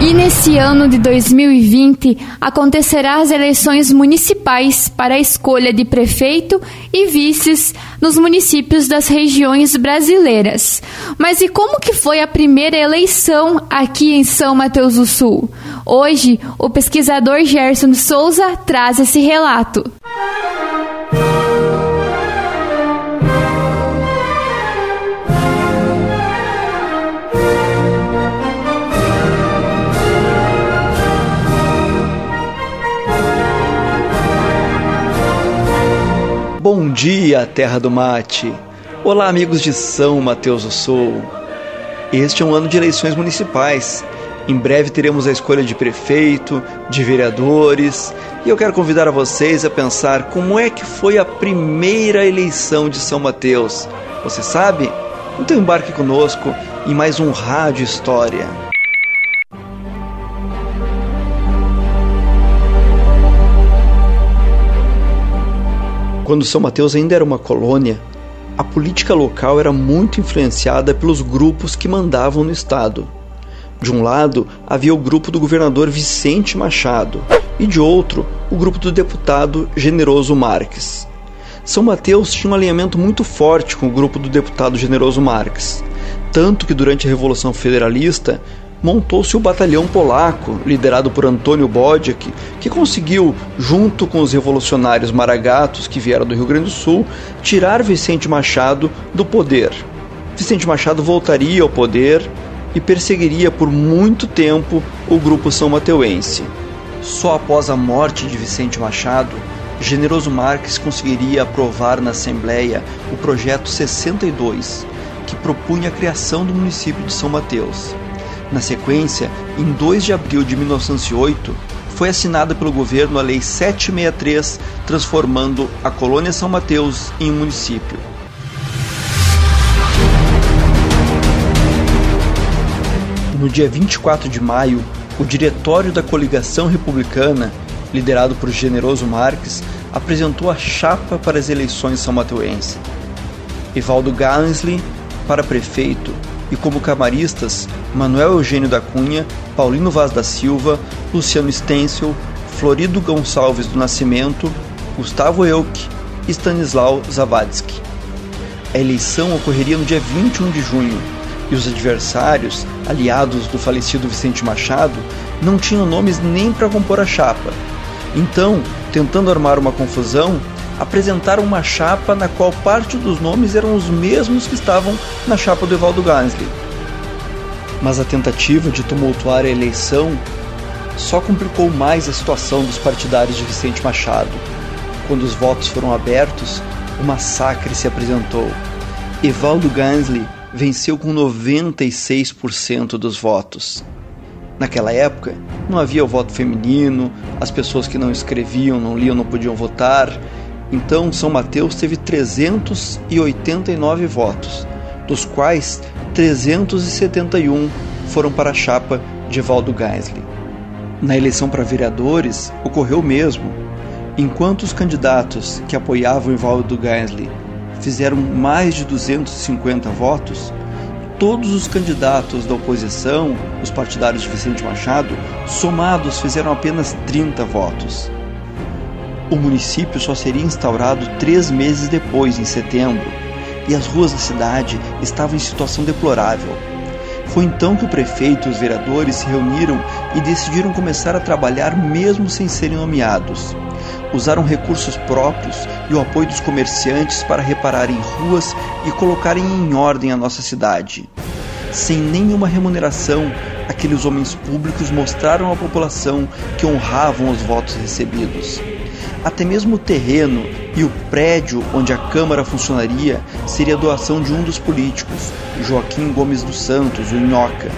E nesse ano de 2020 acontecerá as eleições municipais para a escolha de prefeito e vices nos municípios das regiões brasileiras. Mas e como que foi a primeira eleição aqui em São Mateus do Sul? Hoje, o pesquisador Gerson Souza traz esse relato. Bom dia, terra do mate. Olá, amigos de São Mateus do Sul. Este é um ano de eleições municipais. Em breve teremos a escolha de prefeito, de vereadores, e eu quero convidar a vocês a pensar como é que foi a primeira eleição de São Mateus. Você sabe? Então embarque conosco em mais um Rádio História. Quando São Mateus ainda era uma colônia, a política local era muito influenciada pelos grupos que mandavam no estado. De um lado, havia o grupo do governador Vicente Machado, e de outro, o grupo do deputado Generoso Marques. São Mateus tinha um alinhamento muito forte com o grupo do deputado Generoso Marques, tanto que durante a Revolução Federalista montou-se o batalhão polaco, liderado por Antônio Bodziak, que conseguiu, junto com os revolucionários maragatos que vieram do Rio Grande do Sul, tirar Vicente Machado do poder. Vicente Machado voltaria ao poder e perseguiria por muito tempo o grupo são mateuense. Só após a morte de Vicente Machado, Generoso Marques conseguiria aprovar na Assembleia o projeto 62, que propunha a criação do município de São Mateus. Na sequência, em 2 de abril de 1908, foi assinada pelo governo a Lei 763, transformando a colônia São Mateus em um município. No dia 24 de maio, o diretório da coligação republicana, liderado por Generoso Marques, apresentou a chapa para as eleições são mateuense. Evaldo Gansley para prefeito e como camaristas Manuel Eugênio da Cunha, Paulino Vaz da Silva, Luciano Stencil, Florido Gonçalves do Nascimento, Gustavo Elk e Stanislau Zawadzki. A eleição ocorreria no dia 21 de junho e os adversários, aliados do falecido Vicente Machado, não tinham nomes nem para compor a chapa. Então, tentando armar uma confusão, apresentaram uma chapa na qual parte dos nomes eram os mesmos que estavam na chapa do Evaldo Gansley. Mas a tentativa de tumultuar a eleição só complicou mais a situação dos partidários de Vicente Machado. Quando os votos foram abertos, o massacre se apresentou. Evaldo Gansley venceu com 96% dos votos. Naquela época, não havia o voto feminino, as pessoas que não escreviam, não liam, não podiam votar, então, São Mateus teve 389 votos, dos quais 371 foram para a chapa de Evaldo Geisley. Na eleição para vereadores, ocorreu o mesmo. Enquanto os candidatos que apoiavam Evaldo Geisley fizeram mais de 250 votos, todos os candidatos da oposição, os partidários de Vicente Machado, somados fizeram apenas 30 votos. O município só seria instaurado três meses depois, em setembro, e as ruas da cidade estavam em situação deplorável. Foi então que o prefeito e os vereadores se reuniram e decidiram começar a trabalhar mesmo sem serem nomeados. Usaram recursos próprios e o apoio dos comerciantes para repararem ruas e colocarem em ordem a nossa cidade. Sem nenhuma remuneração, aqueles homens públicos mostraram à população que honravam os votos recebidos. Até mesmo o terreno e o prédio onde a Câmara funcionaria seria doação de um dos políticos, Joaquim Gomes dos Santos, o Inhoca.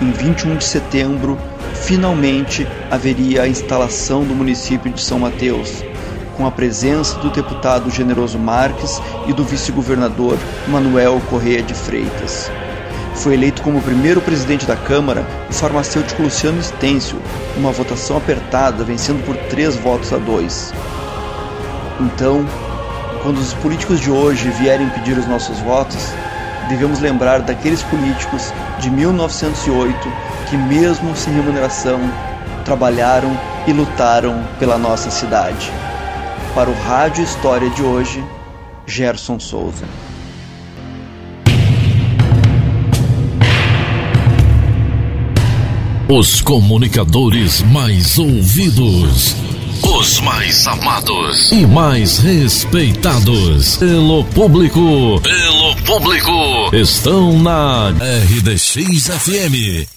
Em 21 de setembro, finalmente haveria a instalação do município de São Mateus, com a presença do deputado Generoso Marques e do vice-governador Manuel Correia de Freitas. Foi eleito como primeiro presidente da Câmara o farmacêutico Luciano Stêncio, uma votação apertada, vencendo por três votos a dois. Então, quando os políticos de hoje vierem pedir os nossos votos, devemos lembrar daqueles políticos de 1908 que, mesmo sem remuneração, trabalharam e lutaram pela nossa cidade. Para o Rádio História de hoje, Gerson Souza. Os comunicadores mais ouvidos. Os mais amados e mais respeitados pelo público. Pelo público. Estão na RDX FM